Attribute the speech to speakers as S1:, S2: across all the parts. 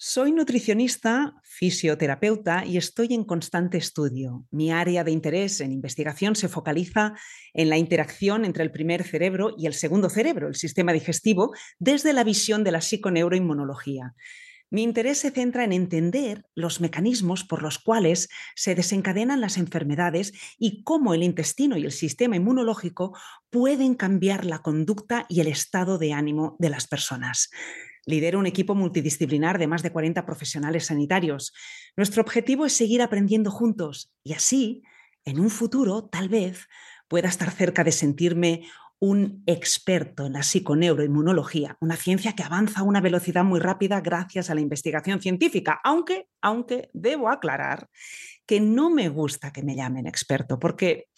S1: Soy nutricionista, fisioterapeuta y estoy en constante estudio. Mi área de interés en investigación se focaliza en la interacción entre el primer cerebro y el segundo cerebro, el sistema digestivo, desde la visión de la psiconeuroinmunología. Mi interés se centra en entender los mecanismos por los cuales se desencadenan las enfermedades y cómo el intestino y el sistema inmunológico pueden cambiar la conducta y el estado de ánimo de las personas. Lidero un equipo multidisciplinar de más de 40 profesionales sanitarios. Nuestro objetivo es seguir aprendiendo juntos y así, en un futuro, tal vez, pueda estar cerca de sentirme un experto en la psiconeuroinmunología, una ciencia que avanza a una velocidad muy rápida gracias a la investigación científica, aunque, aunque debo aclarar que no me gusta que me llamen experto, porque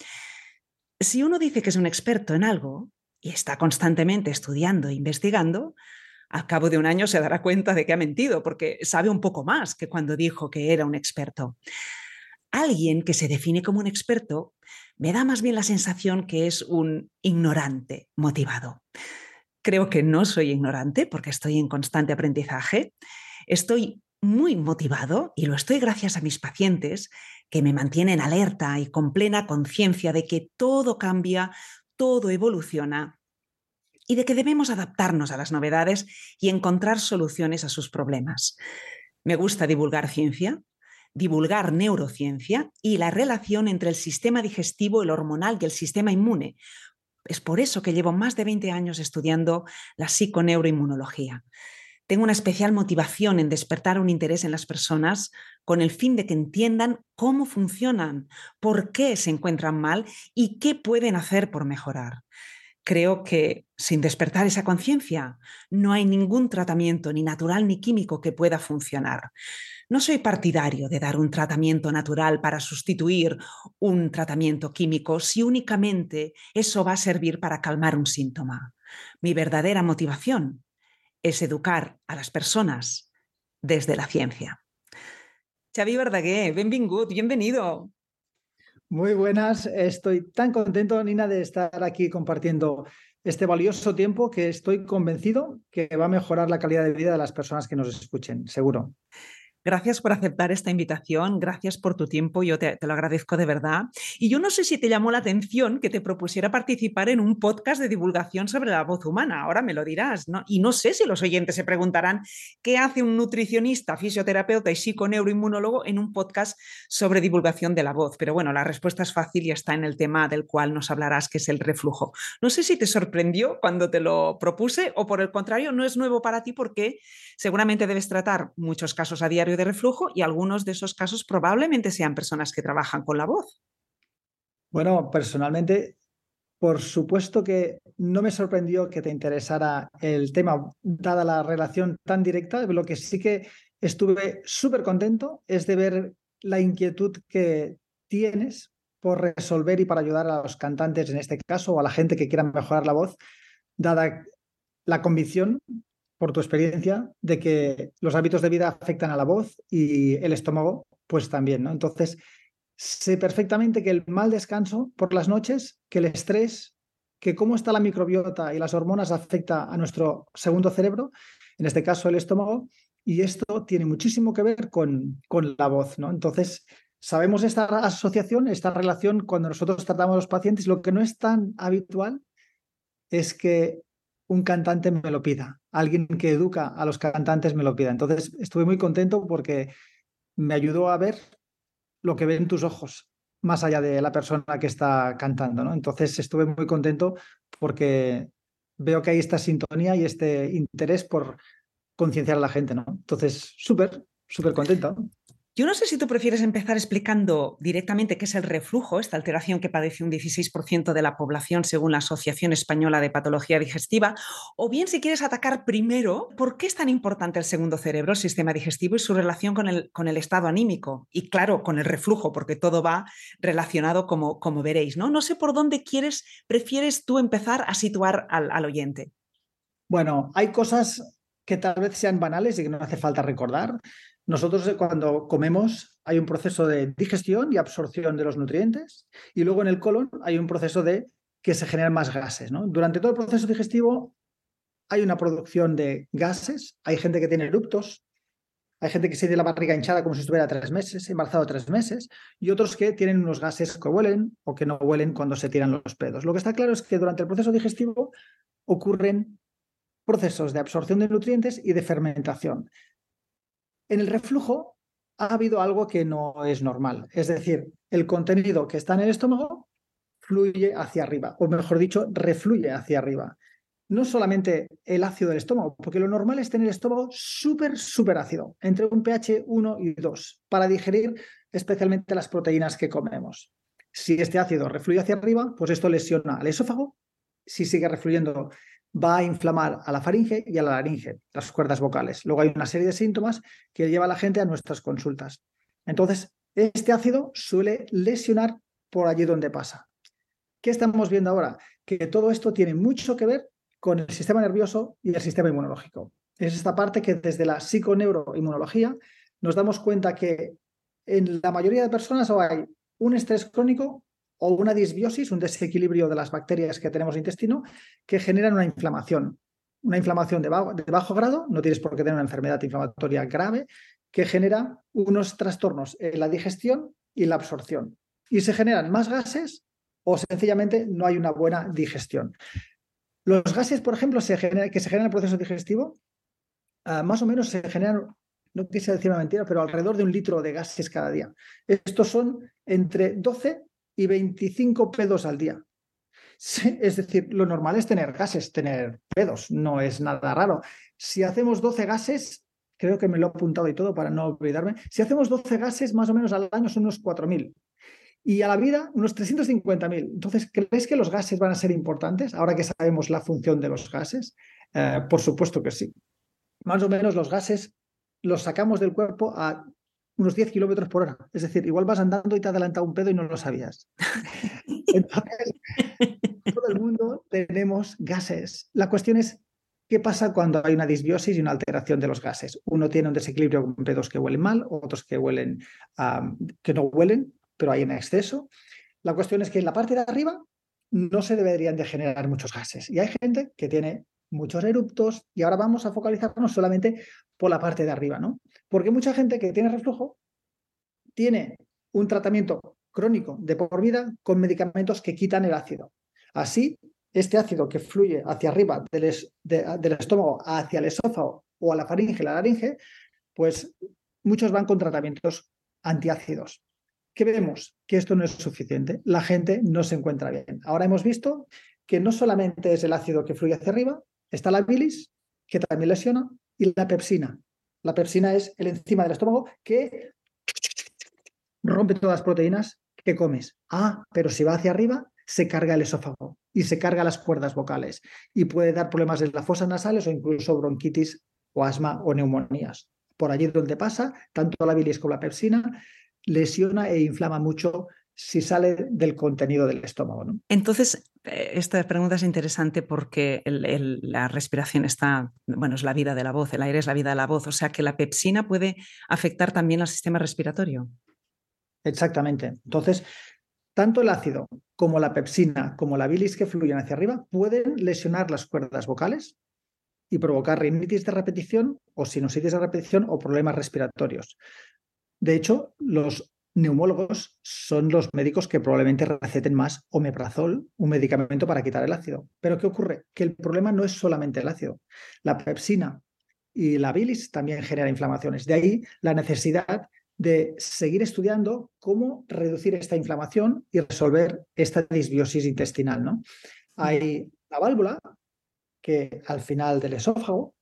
S1: si uno dice que es un experto en algo y está constantemente estudiando e investigando, al cabo de un año se dará cuenta de que ha mentido, porque sabe un poco más que cuando dijo que era un experto. Alguien que se define como un experto me da más bien la sensación que es un ignorante motivado. Creo que no soy ignorante porque estoy en constante aprendizaje. Estoy muy motivado y lo estoy gracias a mis pacientes que me mantienen alerta y con plena conciencia de que todo cambia, todo evoluciona y de que debemos adaptarnos a las novedades y encontrar soluciones a sus problemas. Me gusta divulgar ciencia, divulgar neurociencia y la relación entre el sistema digestivo, el hormonal y el sistema inmune. Es por eso que llevo más de 20 años estudiando la psiconeuroinmunología. Tengo una especial motivación en despertar un interés en las personas con el fin de que entiendan cómo funcionan, por qué se encuentran mal y qué pueden hacer por mejorar creo que sin despertar esa conciencia no hay ningún tratamiento ni natural ni químico que pueda funcionar. No soy partidario de dar un tratamiento natural para sustituir un tratamiento químico si únicamente eso va a servir para calmar un síntoma. Mi verdadera motivación es educar a las personas desde la ciencia. Xavi Verdaguer, bienvenido.
S2: Muy buenas, estoy tan contento, Nina, de estar aquí compartiendo este valioso tiempo que estoy convencido que va a mejorar la calidad de vida de las personas que nos escuchen, seguro.
S1: Gracias por aceptar esta invitación, gracias por tu tiempo, yo te, lo agradezco de verdad. Y yo no sé si te llamó la atención que te propusiera participar en un podcast de divulgación sobre la voz humana, ahora me lo dirás. Y no sé si los oyentes se preguntarán qué hace un nutricionista, fisioterapeuta y psiconeuroinmunólogo en un podcast sobre divulgación de la voz, pero bueno, la respuesta es fácil y está en el tema del cual nos hablarás, que es el reflujo. No sé si te sorprendió cuando te lo propuse o por el contrario, no es nuevo para ti porque seguramente debes tratar muchos casos a diario de reflujo y algunos de esos casos probablemente sean personas que trabajan con la voz.
S2: Bueno, personalmente, por supuesto que no me sorprendió que te interesara el tema, dada la relación tan directa. Lo que sí que estuve súper contento es de ver la inquietud que tienes por resolver y para ayudar a los cantantes en este caso o a la gente que quiera mejorar la voz, dada la convicción por tu experiencia, de que los hábitos de vida afectan a la voz y el estómago, pues también, ¿no? Entonces, sé perfectamente que el mal descanso por las noches, que el estrés, que cómo está la microbiota y las hormonas afecta a nuestro segundo cerebro, en este caso el estómago, y esto tiene muchísimo que ver con, con la voz, ¿no? Entonces, sabemos esta asociación, esta relación cuando nosotros tratamos a los pacientes, lo que no es tan habitual es que un cantante me lo pida, alguien que educa a los cantantes me lo pida. Entonces estuve muy contento porque me ayudó a ver lo que ven tus ojos, más allá de la persona que está cantando. ¿no? Entonces estuve muy contento porque veo que hay esta sintonía y este interés por concienciar a la gente. ¿no? Entonces, súper, súper contento.
S1: Yo no sé si tú prefieres empezar explicando directamente qué es el reflujo, esta alteración que padece un 16% de la población según la Asociación Española de Patología Digestiva, o bien si quieres atacar primero por qué es tan importante el segundo cerebro, el sistema digestivo y su relación con el, con el estado anímico. Y claro, con el reflujo, porque todo va relacionado como, como veréis. ¿no? no sé por dónde quieres, prefieres tú empezar a situar al, al oyente.
S2: Bueno, hay cosas que tal vez sean banales y que no hace falta recordar. Nosotros eh, cuando comemos hay un proceso de digestión y absorción de los nutrientes y luego en el colon hay un proceso de que se generan más gases. ¿no? Durante todo el proceso digestivo hay una producción de gases, hay gente que tiene eruptos Hay gente que se tiene la barriga hinchada como si estuviera tres meses, embarazado tres meses, y otros que tienen unos gases que huelen o que no huelen cuando se tiran los pedos. Lo que está claro es que durante el proceso digestivo ocurren procesos de absorción de nutrientes y de fermentación. En el reflujo ha habido algo que no es normal, es decir, el contenido que está en el estómago fluye hacia arriba, o mejor dicho, refluye hacia arriba no solamente el ácido del estómago, porque lo normal es tener el estómago súper, súper ácido, entre un pH 1 y 2, para digerir especialmente las proteínas que comemos. Si este ácido refluye hacia arriba, pues esto lesiona al esófago. Si sigue refluyendo, va a inflamar a la faringe y a la laringe, las cuerdas vocales. Luego hay una serie de síntomas que lleva a la gente a nuestras consultas. Entonces, este ácido suele lesionar por allí donde pasa. ¿Qué estamos viendo ahora? Que todo esto tiene mucho que ver con el sistema nervioso y el sistema inmunológico. Es esta parte que desde la psiconeuroinmunología nos damos cuenta que en la mayoría de personas hay un estrés crónico o una disbiosis, un desequilibrio de las bacterias que tenemos en el intestino, que generan una inflamación. Una inflamación de bajo, grado, no tienes por qué tener una enfermedad inflamatoria grave, que genera unos trastornos en la digestión y la absorción. Y se generan más gases o sencillamente no hay una buena digestión. Los gases, por ejemplo, que se generan en el proceso digestivo, ah, más o menos se generan, no quise decir una mentira, pero alrededor de un litro de gases cada día. Estos son entre 12 y 25 pedos al día. es decir, lo normal es tener gases, tener pedos, no es nada raro. Si hacemos 12 gases, creo que me lo he apuntado y todo para no olvidarme, si hacemos 12 gases, más o menos al año son unos 4.000 y a la vida unos 350.000. Entonces, ¿crees que los gases van a ser importantes ahora que sabemos la función de los gases? Eh, por supuesto que sí. Más o menos los gases los sacamos del cuerpo a unos 10 kilómetros por hora. Es decir, igual vas andando y te adelanta un pedo y no lo sabías. Entonces, todo el mundo tenemos gases. La cuestión es, ¿qué pasa cuando hay una disbiosis y una alteración de los gases? Uno tiene un desequilibrio con pedos que huelen mal, otros que huelen, que no huelen, pero hay en exceso. La cuestión es que en la parte de arriba no se deberían de generar muchos gases. Y hay gente que tiene muchos eruptos y ahora vamos a focalizarnos solamente por la parte de arriba, ¿no? Porque mucha gente que tiene reflujo tiene un tratamiento crónico de por vida con medicamentos que quitan el ácido. Así, este ácido que fluye hacia arriba del, estómago hacia el esófago o a la faringe, la laringe, pues muchos van con tratamientos antiácidos. ¿Qué vemos? Que esto no es suficiente. La gente no se encuentra bien. Ahora hemos visto que no solamente es el ácido que fluye hacia arriba, está la bilis, que también lesiona, y la pepsina. La pepsina es el enzima del estómago que rompe todas las proteínas que comes. Ah, pero si va hacia arriba, se carga el esófago y se carga las cuerdas vocales y puede dar problemas en las fosas nasales o incluso bronquitis o asma o neumonías. Por allí donde pasa, tanto la bilis como la pepsina lesiona e inflama mucho si sale del contenido del estómago. ¿no?
S1: Entonces, esta pregunta es interesante porque la respiración está, bueno, es la vida de la voz, el aire es la vida de la voz, o sea que la pepsina puede afectar también al sistema respiratorio.
S2: Exactamente. Entonces, tanto el ácido como la pepsina, como la bilis que fluyen hacia arriba, pueden lesionar las cuerdas vocales y provocar rinitis de repetición o sinusitis de repetición o problemas respiratorios. De hecho, los neumólogos son los médicos que probablemente receten más omeprazol, un medicamento para quitar el ácido. Pero ¿qué ocurre? Que el problema no es solamente el ácido. La pepsina y la bilis también generan inflamaciones. De ahí la necesidad de seguir estudiando cómo reducir esta inflamación y resolver esta disbiosis intestinal. ¿no? Hay la válvula que al final del esófago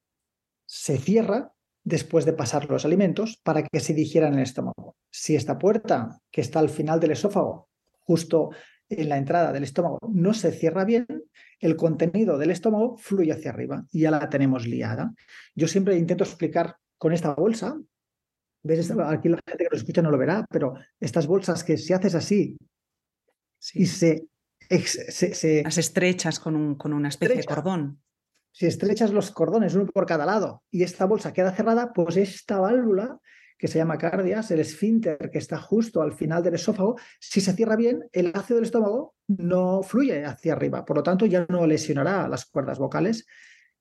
S2: se cierra después de pasar los alimentos para que se digieran en el estómago. Si esta puerta que está al final del esófago, justo en la entrada del estómago, no se cierra bien, el contenido del estómago fluye hacia arriba y ya la tenemos liada. Yo siempre intento explicar con esta bolsa, ¿ves? Aquí la gente que lo escucha no lo verá, pero estas bolsas que si haces así y se, se,
S1: Las estrechas con, un, con una especie de cordón
S2: si estrechas los cordones uno por cada lado y esta bolsa queda cerrada, pues esta válvula que se llama cardias, el esfínter que está justo al final del esófago, si se cierra bien, el ácido del estómago no fluye hacia arriba, por lo tanto ya no lesionará las cuerdas vocales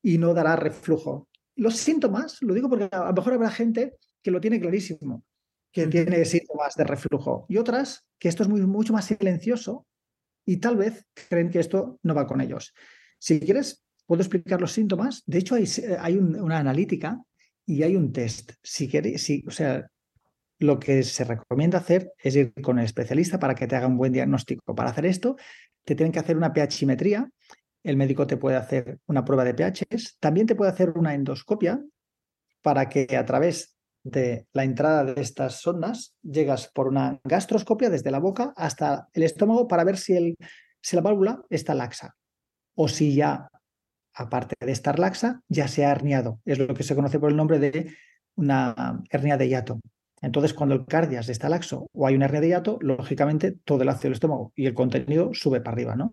S2: y no dará reflujo. Los síntomas, lo digo porque a lo mejor habrá gente que lo tiene clarísimo, que tiene síntomas de reflujo, y otras que esto es muy, mucho más silencioso y tal vez creen que esto no va con ellos. Si quieres, puedo explicar los síntomas. De hecho, hay, hay una analítica y hay un test. Si quieres, si, o sea, lo que se recomienda hacer es ir con el especialista para que te haga un buen diagnóstico. Para hacer esto, te tienen que hacer una pHimetría. El médico te puede hacer una prueba de pHs. También te puede hacer una endoscopia para que a través de la entrada de estas sondas llegas por una gastroscopia desde la boca hasta el estómago para ver si, el, si la válvula está laxa o si ya, aparte de estar laxa, ya se ha herniado. Es lo que se conoce por el nombre de una hernia de hiato. Entonces, cuando el cardias está laxo o hay una hernia de hiato, lógicamente todo el ácido del estómago y el contenido sube para arriba. ¿no?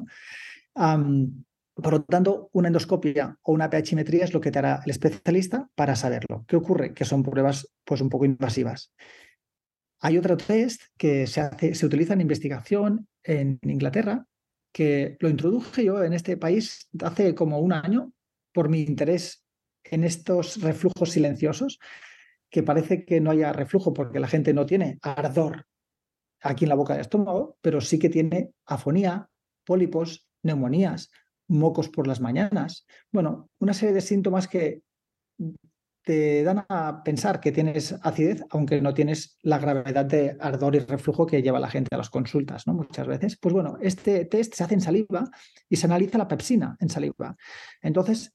S2: por lo tanto, una endoscopia o una pHimetría es lo que te hará el especialista para saberlo. ¿Qué ocurre? Que son pruebas pues, un poco invasivas. Hay otro test que se, hace, se utiliza en investigación en Inglaterra, que lo introduje yo en este país hace como un año por mi interés en estos reflujos silenciosos que parece que no haya reflujo porque la gente no tiene ardor aquí en la boca del estómago, pero sí que tiene afonía, pólipos, neumonías, mocos por las mañanas. Bueno, una serie de síntomas que te dan a pensar que tienes acidez, aunque no tienes la gravedad de ardor y reflujo que lleva la gente a las consultas, ¿no? Muchas veces. Pues bueno, este test se hace en saliva y se analiza la pepsina en saliva. Entonces,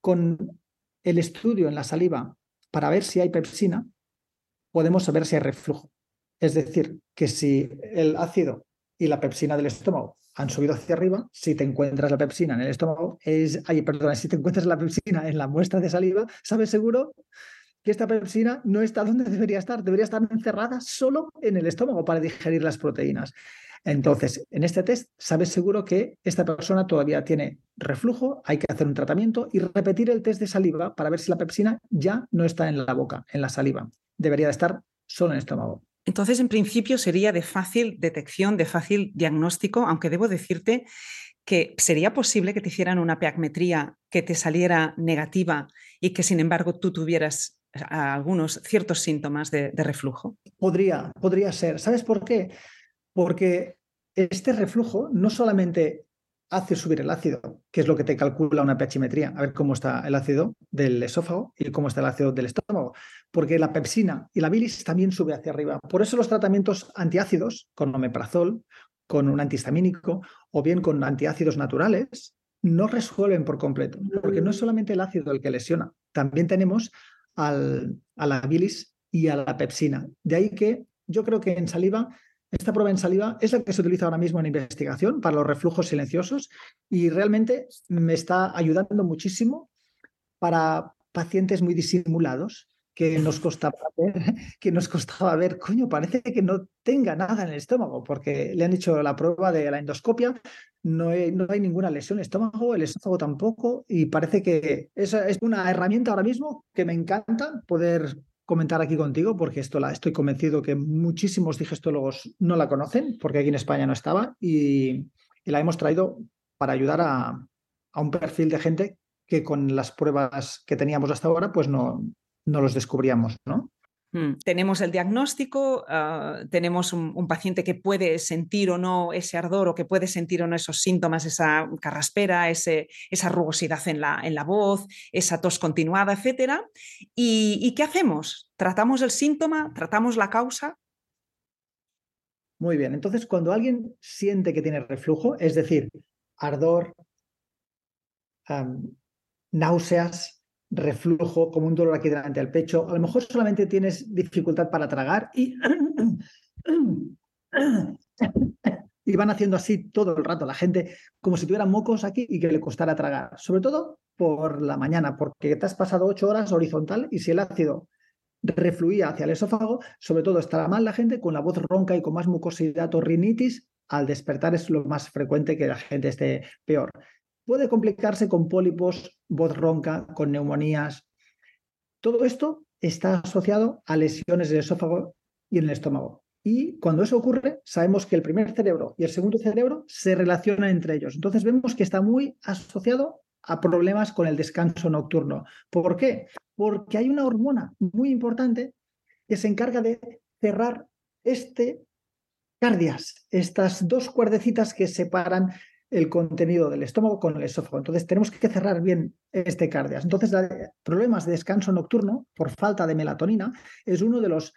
S2: con el estudio en la saliva para ver si hay pepsina, podemos saber si hay reflujo. Es decir, que si el ácido y la pepsina del estómago han subido hacia arriba, si te encuentras la pepsina en el estómago, es, ay, perdón, si te encuentras la pepsina en la muestra de saliva, sabes seguro que esta pepsina no está donde debería estar, debería estar encerrada solo en el estómago para digerir las proteínas. Entonces, en este test, sabes seguro que esta persona todavía tiene reflujo, hay que hacer un tratamiento y repetir el test de saliva para ver si la pepsina ya no está en la boca, en la saliva. Debería de estar solo en el estómago.
S1: Entonces, en principio, sería de fácil detección, de fácil diagnóstico, aunque debo decirte que sería posible que te hicieran una peagmetría que te saliera negativa y que, sin embargo, tú tuvieras algunos ciertos síntomas de, de reflujo.
S2: Podría, podría ser. ¿Sabes por qué? porque este reflujo no solamente hace subir el ácido, que es lo que te calcula una pHimetría, a ver cómo está el ácido del esófago y cómo está el ácido del estómago, porque la pepsina y la bilis también sube hacia arriba. Por eso los tratamientos antiácidos con omeprazol, con un antihistamínico o bien con antiácidos naturales no resuelven por completo, porque no es solamente el ácido el que lesiona, también tenemos a la bilis y a la pepsina. De ahí que yo creo que en saliva esta prueba en saliva es la que se utiliza ahora mismo en investigación para los reflujos silenciosos y realmente me está ayudando muchísimo para pacientes muy disimulados que nos costaba ver, que nos costaba ver, coño, parece que no tenga nada en el estómago, porque le han hecho la prueba de la endoscopia, no hay, no hay ninguna lesión en el estómago, el estómago tampoco, y parece que esa es una herramienta ahora mismo que me encanta poder comentar aquí contigo, porque esto la estoy convencido que muchísimos digestólogos no la conocen, porque aquí en España no estaba, y, la hemos traído para ayudar a, un perfil de gente que con las pruebas que teníamos hasta ahora, pues no, no los descubríamos, ¿no?
S1: Mm, tenemos el diagnóstico, ah, tenemos un, paciente que puede sentir o no ese ardor o que puede sentir o no esos síntomas, esa carraspera, ese, esa rugosidad en la, en la, voz, esa tos continuada, etc. ¿Y, qué hacemos? ¿Tratamos el síntoma? ¿Tratamos la causa?
S2: Muy bien, entonces cuando alguien siente que tiene reflujo, es decir, ardor, náuseas, reflujo, como un dolor aquí delante del pecho. A lo mejor solamente tienes dificultad para tragar y, y van haciendo así todo el rato. La gente como si tuviera mocos aquí y que le costara tragar. Sobre todo por la mañana, porque te has pasado ocho horas horizontal y si el ácido refluía hacia el esófago, sobre todo estará mal la gente con la voz ronca y con más mucosidad o rinitis. Al despertar es lo más frecuente que la gente esté peor. Puede complicarse con pólipos, voz ronca, con neumonías. Todo esto está asociado a lesiones del esófago y en el estómago. Y cuando eso ocurre, sabemos que el primer cerebro y el segundo cerebro se relacionan entre ellos. Entonces vemos que está muy asociado a problemas con el descanso nocturno. ¿Por qué? Porque hay una hormona muy importante que se encarga de cerrar este cardias, estas dos cuerdecitas que separan el contenido del estómago con el esófago. Entonces tenemos que cerrar bien este cardias. Entonces, problemas de descanso nocturno por falta de melatonina es uno de los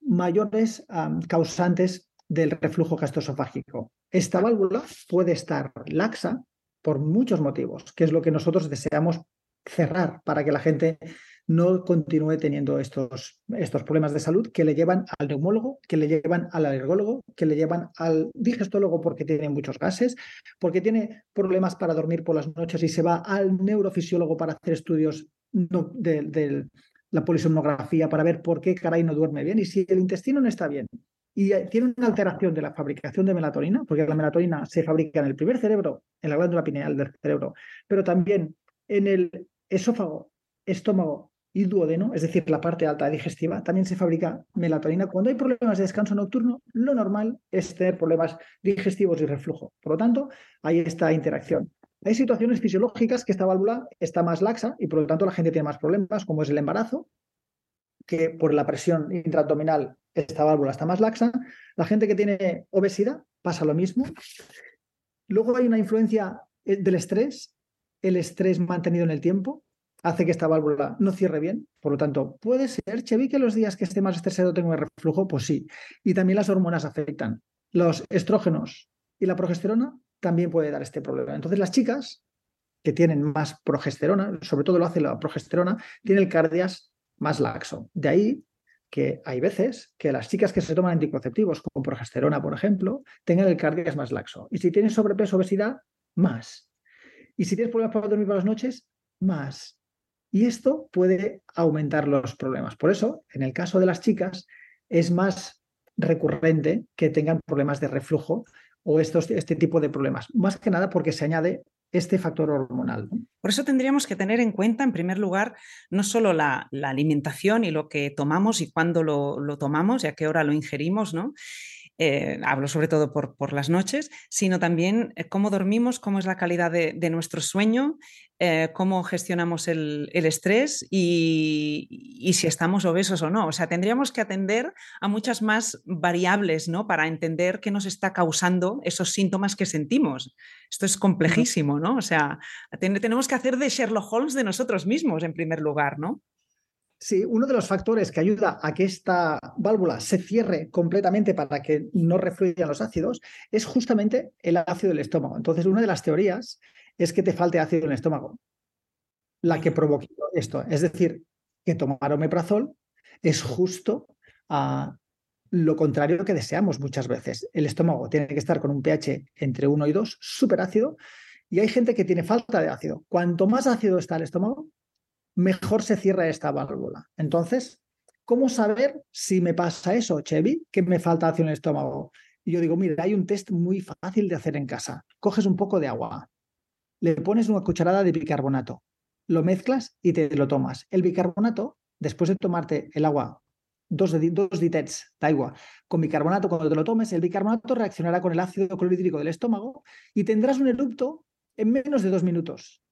S2: mayores causantes del reflujo gastroesofágico. Esta válvula puede estar laxa por muchos motivos, que es lo que nosotros deseamos cerrar para que la gente no continúe teniendo estos, estos problemas de salud que le llevan al neumólogo, que le llevan al alergólogo, que le llevan al digestólogo porque tiene muchos gases, porque tiene problemas para dormir por las noches y se va al neurofisiólogo para hacer estudios de, la polisomnografía para ver por qué caray no duerme bien. Y si el intestino no está bien y tiene una alteración de la fabricación de melatonina, porque la melatonina se fabrica en el primer cerebro, en la glándula pineal del cerebro, pero también en el esófago, estómago y duodeno, es decir, la parte alta digestiva, también se fabrica melatonina. Cuando hay problemas de descanso nocturno, lo normal es tener problemas digestivos y reflujo. Por lo tanto, hay esta interacción. Hay situaciones fisiológicas que esta válvula está más laxa y por lo tanto la gente tiene más problemas, como es el embarazo, que por la presión intraabdominal esta válvula está más laxa. La gente que tiene obesidad pasa lo mismo. Luego hay una influencia eh, del estrés, el estrés mantenido en el tiempo hace que esta válvula no cierre bien. Por lo tanto, puede ser, Chevy, que los días que esté más estresado tenga un reflujo, pues sí. Y también las hormonas afectan. Los estrógenos y la progesterona también puede dar este problema. Entonces, las chicas que tienen más progesterona, sobre todo lo hace la progesterona, tienen el cardias más laxo. De ahí que hay veces que las chicas que se toman anticonceptivos, como progesterona, por ejemplo, tengan el cardias más laxo. Y si tienes sobrepeso, obesidad, más. Y si tienes problemas para dormir por las noches, más. Y esto puede aumentar los problemas. Por eso, en el caso de las chicas, es más recurrente que tengan problemas de reflujo o estos, este tipo de problemas. Más que nada porque se añade este factor hormonal.
S1: Por eso tendríamos que tener en cuenta, en primer lugar, no solo la, alimentación y lo que tomamos y cuándo lo, lo tomamos y a qué hora lo ingerimos, ¿no? Eh, hablo sobre todo por, las noches, sino también eh, cómo dormimos, cómo es la calidad de, nuestro sueño, eh, cómo gestionamos el, estrés y, si estamos obesos o no. O sea, tendríamos que atender a muchas más variables ¿no? para entender qué nos está causando esos síntomas que sentimos. Esto es complejísimo, ¿no? O sea, tenemos que hacer de Sherlock Holmes de nosotros mismos en primer lugar, ¿no?
S2: Sí, uno de los factores que ayuda a que esta válvula se cierre completamente para que no refluyan los ácidos es justamente el ácido del estómago. Entonces, una de las teorías es que te falte ácido en el estómago, la que provoca esto. Es decir, que tomar omeprazol es justo a lo contrario que deseamos muchas veces. El estómago tiene que estar con un pH entre 1 y 2, súper ácido, y hay gente que tiene falta de ácido. Cuanto más ácido está el estómago, mejor se cierra esta válvula. Entonces, ¿cómo saber si me pasa eso, Chevy, que me falta en el estómago? Y yo digo, mira, hay un test muy fácil de hacer en casa. Coges un poco de agua, le pones una cucharada de bicarbonato, lo mezclas y te lo tomas. El bicarbonato, después de tomarte el agua, dos, dos ditets de agua con bicarbonato, cuando te lo tomes, el bicarbonato reaccionará con el ácido clorhídrico del estómago y tendrás un erupto en menos de dos minutos.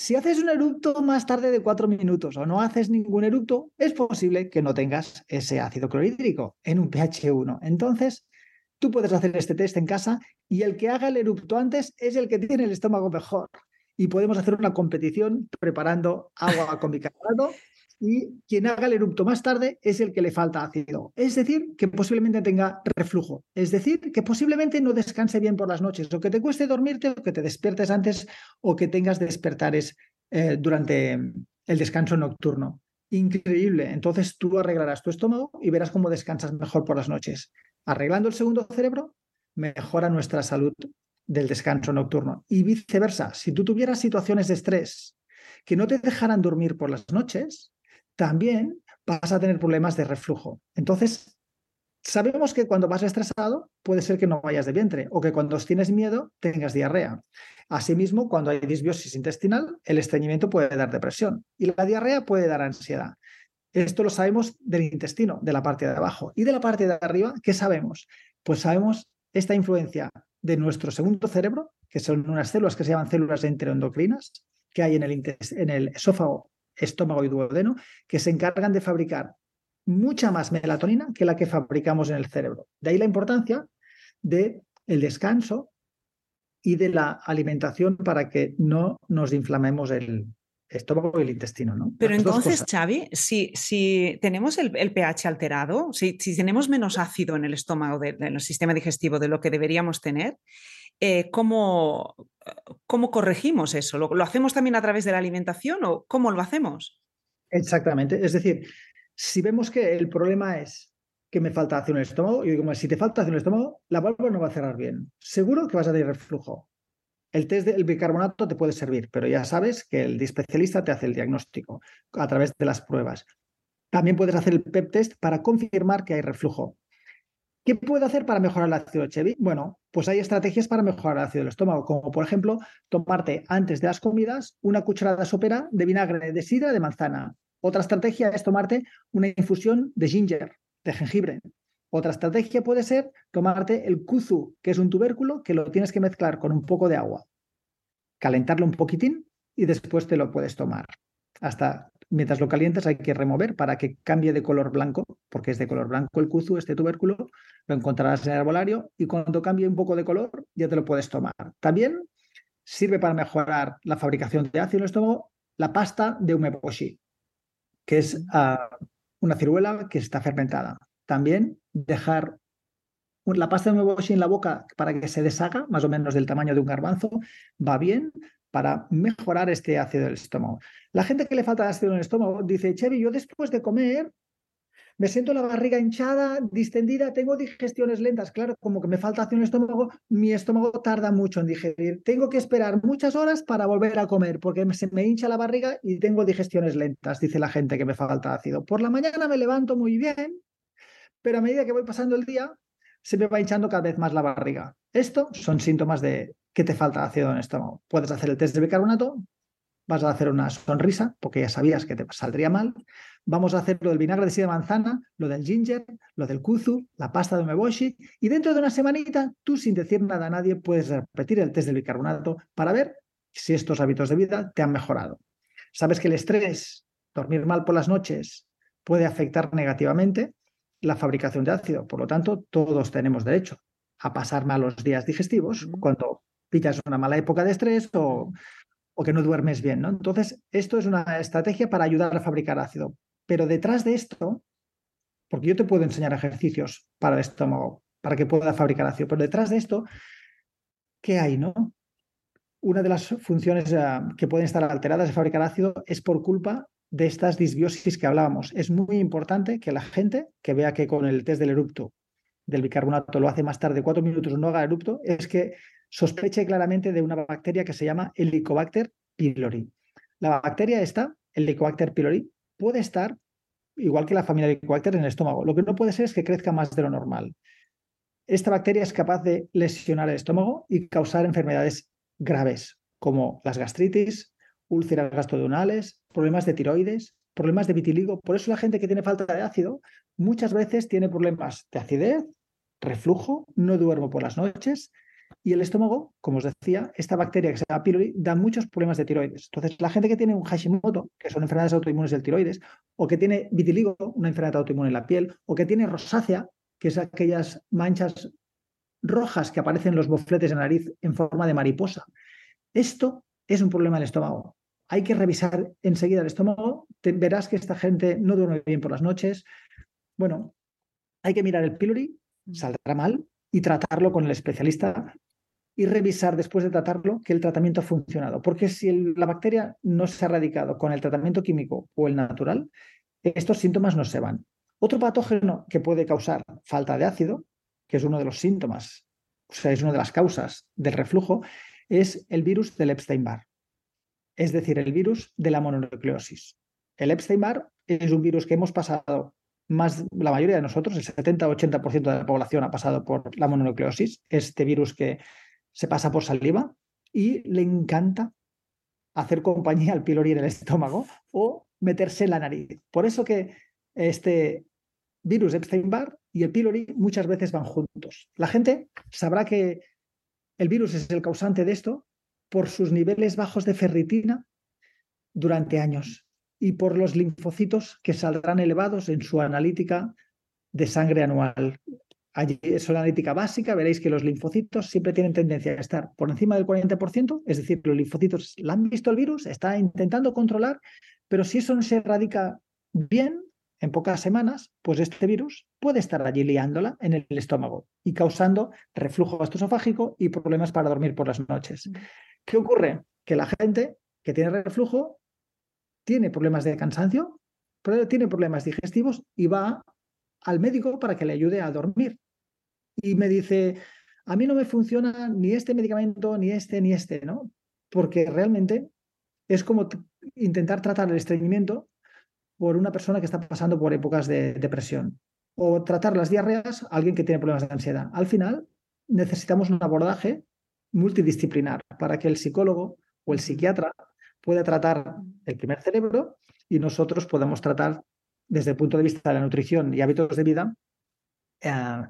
S2: Si haces un eructo más tarde de cuatro minutos o no haces ningún eructo, es posible que no tengas ese ácido clorhídrico en un pH 1. Entonces, tú puedes hacer este test en casa y el que haga el eructo antes es el que tiene el estómago mejor. Y podemos hacer una competición preparando agua con bicarbonato y quien haga el erupto más tarde es el que le falta ácido. Es decir, que posiblemente tenga reflujo. Es decir, que posiblemente no descanse bien por las noches, o que te cueste dormirte, o que te despiertes antes, o que tengas despertares eh, durante el descanso nocturno. Increíble. Entonces tú arreglarás tu estómago y verás cómo descansas mejor por las noches. Arreglando el segundo cerebro, mejora nuestra salud del descanso nocturno. Y viceversa, si tú tuvieras situaciones de estrés que no te dejaran dormir por las noches, también vas a tener problemas de reflujo. Entonces, sabemos que cuando vas estresado puede ser que no vayas de vientre o que cuando tienes miedo tengas diarrea. Asimismo, cuando hay disbiosis intestinal, el estreñimiento puede dar depresión y la diarrea puede dar ansiedad. Esto lo sabemos del intestino, de la parte de abajo. Y de la parte de arriba, ¿qué sabemos? Pues sabemos esta influencia de nuestro segundo cerebro, que son unas células que se llaman células enteroendocrinas, que hay en el, en el esófago estómago y duodeno, que se encargan de fabricar mucha más melatonina que la que fabricamos en el cerebro. De ahí la importancia del el descanso y de la alimentación para que no nos inflamemos el estómago y el intestino. ¿no?
S1: Pero entonces, Xavi, si, si tenemos el, pH alterado, si, si, tenemos menos ácido en el estómago, en el sistema digestivo de lo que deberíamos tener, eh, ¿cómo, ¿cómo, corregimos eso? ¿Lo, ¿Lo hacemos también a través de la alimentación o cómo lo hacemos?
S2: Exactamente. Es decir, si vemos que el problema es que me falta ácido en el estómago, y digo, si te falta ácido en el estómago, la válvula no va a cerrar bien. Seguro que vas a tener reflujo. El test del bicarbonato te puede servir, pero ya sabes que el especialista te hace el diagnóstico a través de las pruebas. También puedes hacer el PEP test para confirmar que hay reflujo. ¿Qué puedo hacer para mejorar el ácido Chevy? Bueno, pues hay estrategias para mejorar el ácido del estómago, como por ejemplo tomarte antes de las comidas una cucharada sopera de vinagre de sidra de manzana. Otra estrategia es tomarte una infusión de ginger, de jengibre. Otra estrategia puede ser tomarte el kuzu, que es un tubérculo que lo tienes que mezclar con un poco de agua, calentarlo un poquitín y después te lo puedes tomar. Hasta mientras lo calientes hay que remover para que cambie de color blanco, porque es de color blanco el kuzu, este tubérculo, lo encontrarás en el herbolario y cuando cambie un poco de color ya te lo puedes tomar. También sirve para mejorar la fabricación de ácido en el estómago la pasta de umeboshi, que es ah, una ciruela que está fermentada. También dejar la pasta de umeboshi en la boca para que se deshaga, más o menos del tamaño de un garbanzo, va bien para mejorar este ácido del estómago. La gente que le falta ácido en el estómago dice, Chevy, yo después de comer me siento la barriga hinchada, distendida, tengo digestiones lentas. Claro, como que me falta ácido en el estómago, mi estómago tarda mucho en digerir. Tengo que esperar muchas horas para volver a comer porque se me hincha la barriga y tengo digestiones lentas, dice la gente que me falta ácido. Por la mañana me levanto muy bien, pero a medida que voy pasando el día, se me va hinchando cada vez más la barriga. Esto son síntomas de que te falta ácido en el estómago. Puedes hacer el test de bicarbonato, vas a hacer una sonrisa, porque ya sabías que te saldría mal. Vamos a hacer lo del vinagre de sidra de manzana, lo del ginger, lo del kuzu, la pasta de umeboshi, y dentro de una semanita, tú sin decir nada a nadie, puedes repetir el test del bicarbonato para ver si estos hábitos de vida te han mejorado. Sabes que el estrés, dormir mal por las noches, puede afectar negativamente la fabricación de ácido. Por lo tanto, todos tenemos derecho a pasar malos días digestivos cuando pillas una mala época de estrés o o que no duermes bien. ¿no? Entonces, esto es una estrategia para ayudar a fabricar ácido. Pero detrás de esto, porque yo te puedo enseñar ejercicios para el estómago, para que pueda fabricar ácido, pero detrás de esto, ¿qué hay? no? Una de las funciones eh, que pueden estar alteradas de fabricar ácido es por culpa de estas disbiosis que hablábamos. Es muy importante que la gente que vea que con el test del erupto del bicarbonato lo hace más tarde, cuatro minutos no haga erupto, es que sospeche claramente de una bacteria que se llama Helicobacter pylori. La bacteria esta, Helicobacter pylori, puede estar igual que la familia Helicobacter en el estómago. Lo que no puede ser es que crezca más de lo normal. Esta bacteria es capaz de lesionar el estómago y causar enfermedades graves como las gastritis, úlceras gastroduonales, problemas de tiroides, problemas de vitiligo. Por eso la gente que tiene falta de ácido muchas veces tiene problemas de acidez, reflujo, no duermo por las noches y el estómago, como os decía, esta bacteria que se llama pylori da muchos problemas de tiroides. Entonces, la gente que tiene un Hashimoto, que son enfermedades autoinmunes del tiroides, o que tiene vitiligo, una enfermedad autoinmune en la piel, o que tiene rosácea, que es aquellas manchas rojas que aparecen en los bofletes de nariz en forma de mariposa. Esto es un problema del estómago. Hay que revisar enseguida el estómago. verás que esta gente no duerme bien por las noches. Bueno, hay que mirar el pylori, saldrá mal, y tratarlo con el especialista y revisar después de tratarlo que el tratamiento ha funcionado. Porque si la bacteria no se ha erradicado con el tratamiento químico o el natural, estos síntomas no se van. Otro patógeno que puede causar falta de ácido, que es uno de los síntomas, o sea, es una de las causas del reflujo, es el virus del Epstein-Barr, es decir, el virus de la mononucleosis. El Epstein-Barr es un virus que hemos pasado más, la mayoría de nosotros, el 70-80% de la población ha pasado por la mononucleosis, este virus que se pasa por saliva y le encanta hacer compañía al pylori en el estómago o meterse en la nariz. Por eso que este virus Epstein-Barr y el pylori muchas veces van juntos. La gente sabrá que el virus es el causante de esto por sus niveles bajos de ferritina durante años. y por los linfocitos que saldrán elevados en su analítica de sangre anual. Allí es una analítica básica, veréis que los linfocitos siempre tienen tendencia a estar por encima del 40%, es decir, los linfocitos la han visto el virus, está intentando controlar, pero si eso no se erradica bien, en pocas semanas, pues este virus puede estar allí liándola en el estómago y causando reflujo gastroesofágico y problemas para dormir por las noches. ¿Qué ocurre? Que la gente que tiene reflujo tiene problemas de cansancio, pero tiene problemas digestivos y va al médico para que le ayude a dormir. Y me dice, a mí no me funciona ni este medicamento, ni este, ni este, ¿no? Porque realmente es como intentar tratar el estreñimiento por una persona que está pasando por épocas de depresión o tratar las diarreas a alguien que tiene problemas de ansiedad. Al final necesitamos un abordaje multidisciplinar para que el psicólogo o el psiquiatra pueda tratar el primer cerebro y nosotros podamos tratar desde el punto de vista de la nutrición y hábitos de vida eh,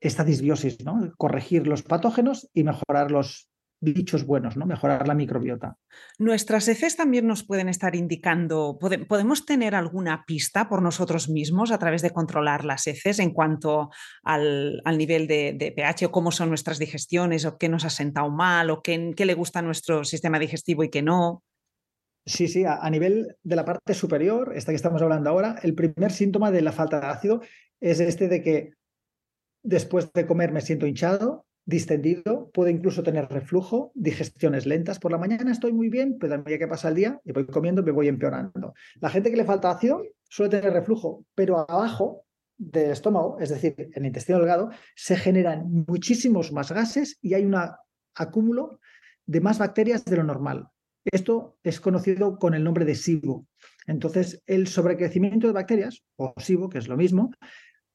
S2: esta disbiosis, ¿no? corregir los patógenos y mejorar los bichos buenos, ¿no? mejorar la microbiota.
S1: Nuestras heces también nos pueden estar indicando, ¿podemos tener alguna pista por nosotros mismos a través de controlar las heces en cuanto al, nivel de, pH o cómo son nuestras digestiones o qué nos ha sentado mal o qué, qué le gusta a nuestro sistema digestivo y qué no?
S2: Sí, sí, a, nivel de la parte superior, esta que estamos hablando ahora, el primer síntoma de la falta de ácido es este de que después de comer me siento hinchado, distendido, puedo incluso tener reflujo, digestiones lentas. Por la mañana estoy muy bien, pero a medida que pasa el día y voy comiendo me voy empeorando. La gente que le falta ácido suele tener reflujo, pero abajo del estómago, es decir, en el intestino delgado, se generan muchísimos más gases y hay un acúmulo de más bacterias de lo normal. Esto es conocido con el nombre de SIBO. Entonces, el sobrecrecimiento de bacterias, o SIBO, que es lo mismo,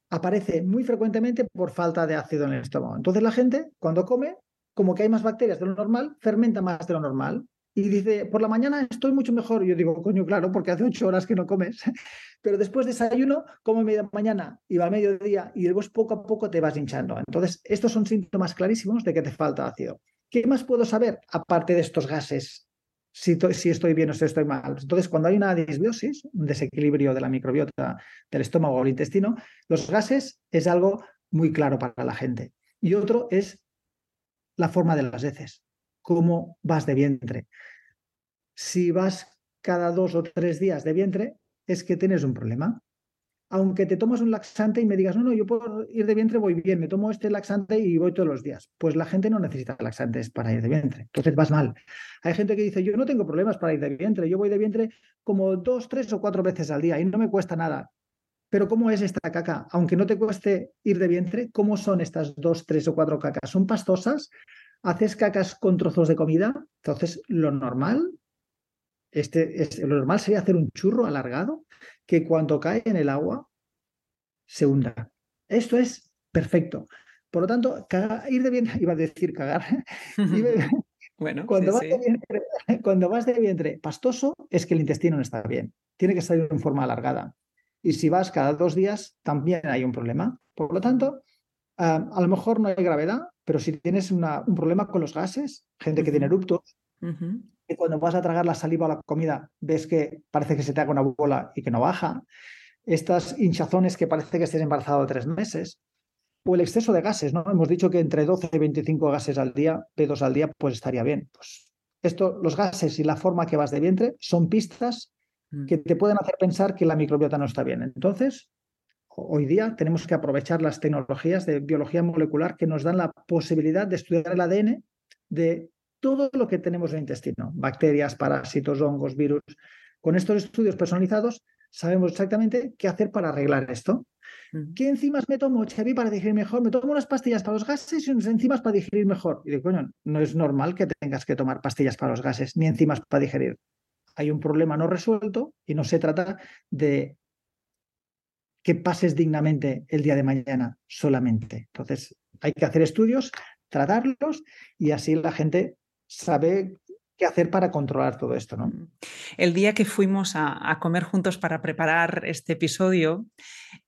S2: aparece muy frecuentemente por falta de ácido en el estómago. Entonces la gente, cuando come, como que hay más bacterias de lo normal, fermenta más de lo normal. Y dice, por la mañana estoy mucho mejor. yo digo, coño, claro, porque hace ocho horas que no comes. Pero después de desayuno, como media mañana y va al mediodía y después poco a poco te vas hinchando. Entonces, estos son síntomas clarísimos de que te falta ácido. ¿Qué más puedo saber aparte de estos gases si, estoy bien o si estoy mal. Entonces, cuando hay una disbiosis, un desequilibrio de la microbiota del estómago o el intestino, los gases es algo muy claro para la gente. Y otro es la forma de las heces, cómo vas de vientre. Si vas cada dos o tres días de vientre, es que tienes un problema aunque te tomas un laxante y me digas, no, no, yo puedo ir de vientre, voy bien, me tomo este laxante y voy todos los días. Pues la gente no necesita laxantes para ir de vientre, entonces vas mal. Hay gente que dice, yo no tengo problemas para ir de vientre, yo voy de vientre como dos, tres o cuatro veces al día y no me cuesta nada. Pero ¿cómo es esta caca? Aunque no te cueste ir de vientre, ¿cómo son estas dos, tres o cuatro cacas? ¿Son pastosas? ¿Haces cacas con trozos de comida? Entonces, lo normal, este, es, lo normal sería hacer un churro alargado que cuando cae en el agua se hunda. Esto es perfecto. Por lo tanto, ir de vientre, iba a decir cagar. bueno, cuando, vas De vientre, cuando vas de vientre pastoso, es que el intestino no está bien. Tiene que salir en forma alargada. Y si vas cada dos días, también hay un problema. Por lo tanto, a lo mejor no hay gravedad, pero si tienes un problema con los gases, gente que tiene eruptos, cuando vas a tragar la saliva o la comida, ves que parece que se te haga una bola y que no baja. Estas hinchazones que parece que estés embarazado tres meses. O el exceso de gases, ¿no? Hemos dicho que entre 12 y 25 gases al día, pedos al día, pues estaría bien. Pues esto, los gases y la forma que vas de vientre son pistas mm. que te pueden hacer pensar que la microbiota no está bien. Entonces, hoy día tenemos que aprovechar las tecnologías de biología molecular que nos dan la posibilidad de estudiar el ADN de todo lo que tenemos en el intestino, bacterias, parásitos, hongos, virus. Con estos estudios personalizados sabemos exactamente qué hacer para arreglar esto. ¿Qué enzimas me tomo, Chevy, para digerir mejor? Me tomo unas pastillas para los gases y unas enzimas para digerir mejor. Y digo, coño, no es normal que tengas que tomar pastillas para los gases ni enzimas para digerir. Hay un problema no resuelto y no se trata de que pases dignamente el día de mañana solamente. Entonces, hay que hacer estudios, tratarlos y así la gente sabe qué hacer para controlar todo esto. ¿no?
S1: El día que fuimos a, comer juntos para preparar este episodio,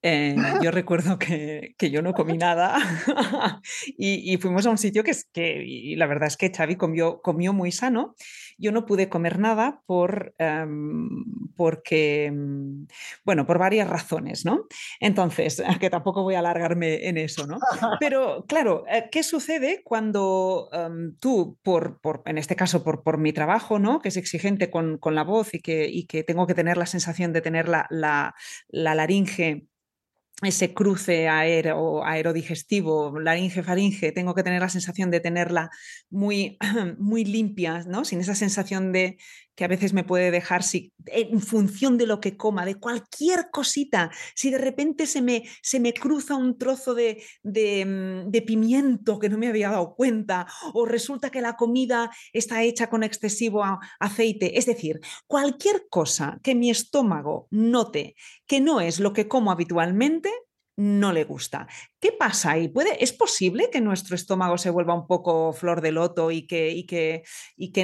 S1: eh, yo recuerdo que, yo no comí nada y, fuimos a un sitio que, que y la verdad es que Xavi comió, comió muy sano. Yo no pude comer nada por, em, porque, mm, bueno, por varias razones, ¿no? Entonces, que tampoco voy a alargarme en eso, ¿no? Pero claro, eh, ¿qué sucede cuando em, tú, por, por, en este caso, por, por mi trabajo, ¿no? que es exigente con, la voz y que, y que, tengo que tener la sensación de tener la, la, la laringe ese cruce aero, aerodigestivo, laringe-faringe, tengo que tener la sensación de tenerla muy, muy limpia, ¿no? sin esa sensación de que a veces me puede dejar si, en función de lo que coma, de cualquier cosita, si de repente se me, se me cruza un trozo de, de, mm, de pimiento que no me había dado cuenta, o resulta que la comida está hecha con excesivo aceite, es decir, cualquier cosa que mi estómago note que no es lo que como habitualmente, no le gusta. ¿Qué pasa ahí? ¿Puede, ¿Es posible que nuestro estómago se vuelva un poco flor de loto y que,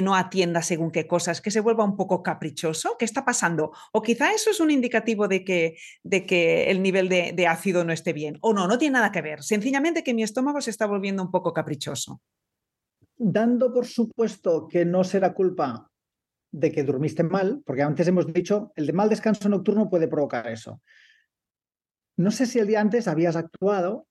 S1: no atienda según qué cosas, que se vuelva un poco caprichoso? ¿Qué está pasando? O quizá eso es un indicativo de que, el nivel de, ácido no esté bien. O no, no tiene nada que ver. Sencillamente que mi estómago se está volviendo un poco caprichoso.
S2: Dando por supuesto que no será culpa de que durmiste mal, porque antes hemos dicho, el mal descanso nocturno puede provocar eso. No sé si el día antes habías actuado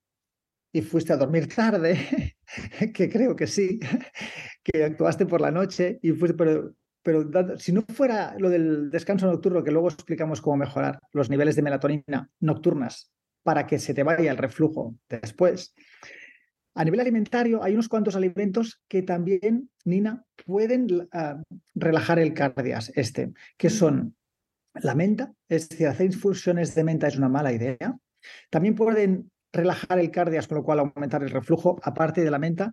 S2: y fuiste a dormir tarde, que creo que sí, que actuaste por la noche y fuiste, pero, pero si no fuera lo del descanso nocturno, que luego explicamos cómo mejorar los niveles de melatonina nocturnas para que se te vaya el reflujo después. A nivel alimentario, hay unos cuantos alimentos que también, Nina, pueden ah, relajar el cardias, este, que son la menta, es decir, hacer infusiones de menta es una mala idea. También pueden relajar el cardias, con lo cual aumentar el reflujo, aparte de la menta,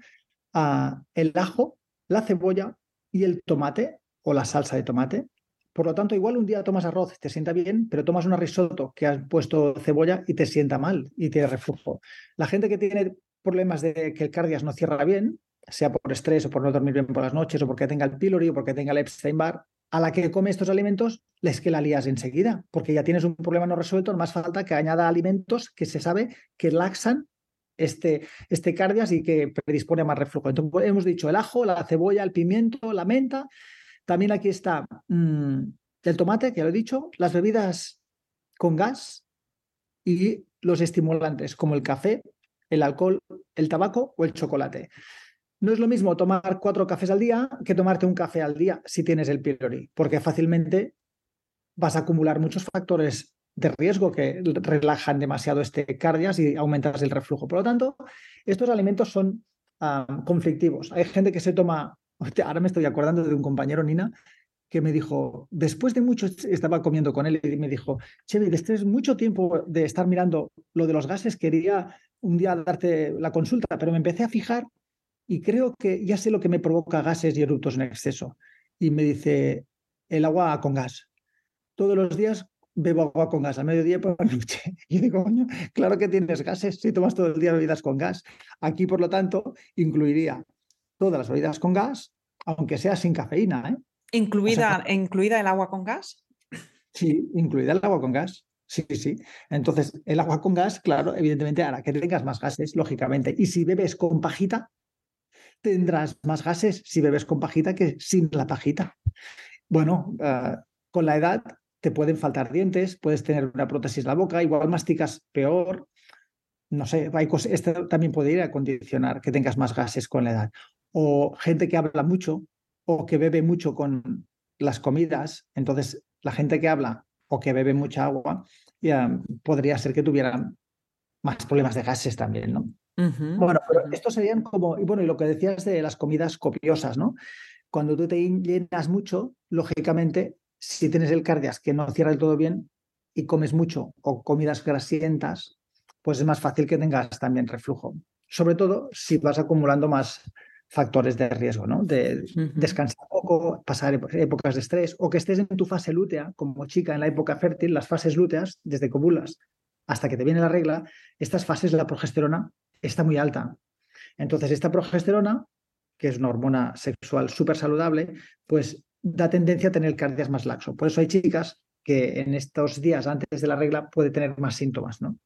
S2: el ajo, la cebolla y el tomate o la salsa de tomate. Por lo tanto, igual un día tomas arroz, te sienta bien, pero tomas un risotto que has puesto cebolla y te sienta mal y te reflujo. La gente que tiene problemas de que el cardias no cierra bien, sea por estrés o por no dormir bien por las noches o porque tenga el pylori o porque tenga el Epstein-Barr, a la que come estos alimentos, es que la lías enseguida, porque ya tienes un problema no resuelto, más falta que añada alimentos que se sabe que laxan este, este cardias y que predispone a más reflujo. Entonces, hemos dicho el ajo, la cebolla, el pimiento, la menta. También aquí está mm, el tomate, que ya lo he dicho, las bebidas con gas y los estimulantes, como el café, el alcohol, el tabaco o el chocolate. No es lo mismo tomar cuatro cafés al día que tomarte un café al día si tienes el pylori, porque fácilmente vas a acumular muchos factores de riesgo que relajan demasiado este cardias y aumentas el reflujo. Por lo tanto, estos alimentos son conflictivos. Hay gente que se toma, ahora me estoy acordando de un compañero, Nina, que me dijo, después de mucho, estaba comiendo con él y me dijo, Chevy, después de mucho tiempo de estar mirando lo de los gases, quería un día darte la consulta, pero me empecé a fijar y creo que ya sé lo que me provoca gases y eructos en exceso. Y me dice, el agua con gas. Todos los días bebo agua con gas, a mediodía por la noche. Y digo, coño, claro que tienes gases si tomas todo el día bebidas con gas. Aquí, por lo tanto, incluiría todas las bebidas con gas, aunque sea sin cafeína. ¿eh?
S1: ¿Incluida, ¿Incluida el agua con gas?
S2: Sí, incluida el agua con gas. Sí, sí. Entonces, el agua con gas, claro, evidentemente hará que tengas más gases, lógicamente. Y si bebes con pajita, tendrás más gases si bebes con pajita que sin la pajita. Bueno, ah, con la edad te pueden faltar dientes, puedes tener una prótesis en la boca, igual masticas peor. No sé, hay esto también puede ir a condicionar que tengas más gases con la edad. O gente que habla mucho o que bebe mucho con las comidas. Entonces, la gente que habla o que bebe mucha agua ya podría ser que tuvieran más problemas de gases también, ¿no? Bueno, pero esto serían como, y bueno, y lo que decías de las comidas copiosas, ¿no? Cuando tú te llenas mucho, lógicamente, si tienes el cardias que no cierra del todo bien y comes mucho o comidas grasientas, pues es más fácil que tengas también reflujo. Sobre todo si vas acumulando más factores de riesgo, ¿no? De descansar poco, pasar épocas de estrés o que estés en tu fase lútea, como chica en la época fértil, las fases lúteas, desde cobulas hasta que te viene la regla, estas fases la progesterona está muy alta. Entonces, esta progesterona que es una hormona sexual súper saludable, pues da tendencia a tener cardias más laxo. Por eso hay chicas que en estos días antes de la regla puede tener más síntomas, ¿no?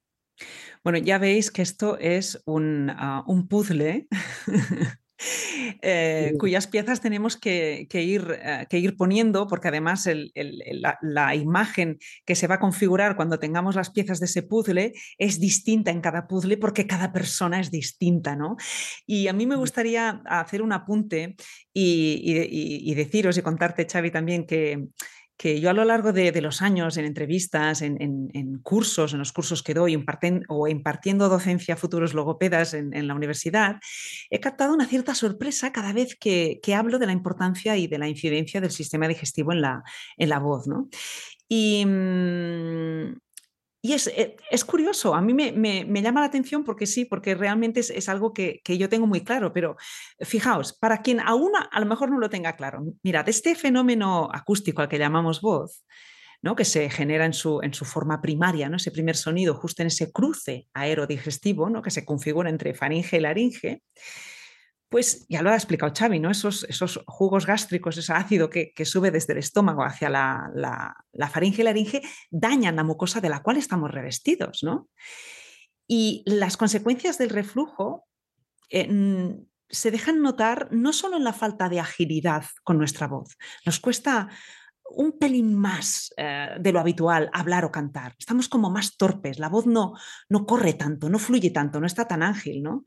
S1: Bueno, ya veis que esto es un, ah, un puzzle Eh, cuyas piezas tenemos que, ir, eh, que, ir, poniendo, porque además la, imagen que se va a configurar cuando tengamos las piezas de ese puzzle es distinta en cada puzzle porque cada persona es distinta, ¿no? Y a mí me gustaría hacer un apunte y deciros y contarte, Xavi, también que que yo a lo largo de, los años, en entrevistas, en, cursos, en los cursos que doy o impartiendo docencia a futuros logopedas en, la universidad, he captado una cierta sorpresa cada vez que, hablo de la importancia y de la incidencia del sistema digestivo en la, en la voz. ¿no? Y, mm, y eh, es, curioso, a mí me, llama la atención porque sí, porque realmente es, algo que, yo tengo muy claro, pero fijaos, para quien aún a, lo mejor no lo tenga claro, mirad, este fenómeno acústico al que llamamos voz, ¿no? que se genera en su, en su forma primaria, ¿no? ese primer sonido justo en ese cruce aerodigestivo ¿no? que se configura entre faringe y laringe, pues ya lo ha explicado Xavi, ¿no? Esos, esos jugos gástricos, ese ácido que, sube desde el estómago hacia la, la, faringe y laringe, dañan la mucosa de la cual estamos revestidos, ¿no? Y las consecuencias del reflujo eh, se dejan notar no solo en la falta de agilidad con nuestra voz, nos cuesta un pelín más eh, de lo habitual hablar o cantar. Estamos como más torpes, la voz no, no corre tanto, no fluye tanto, no está tan ágil, ¿no?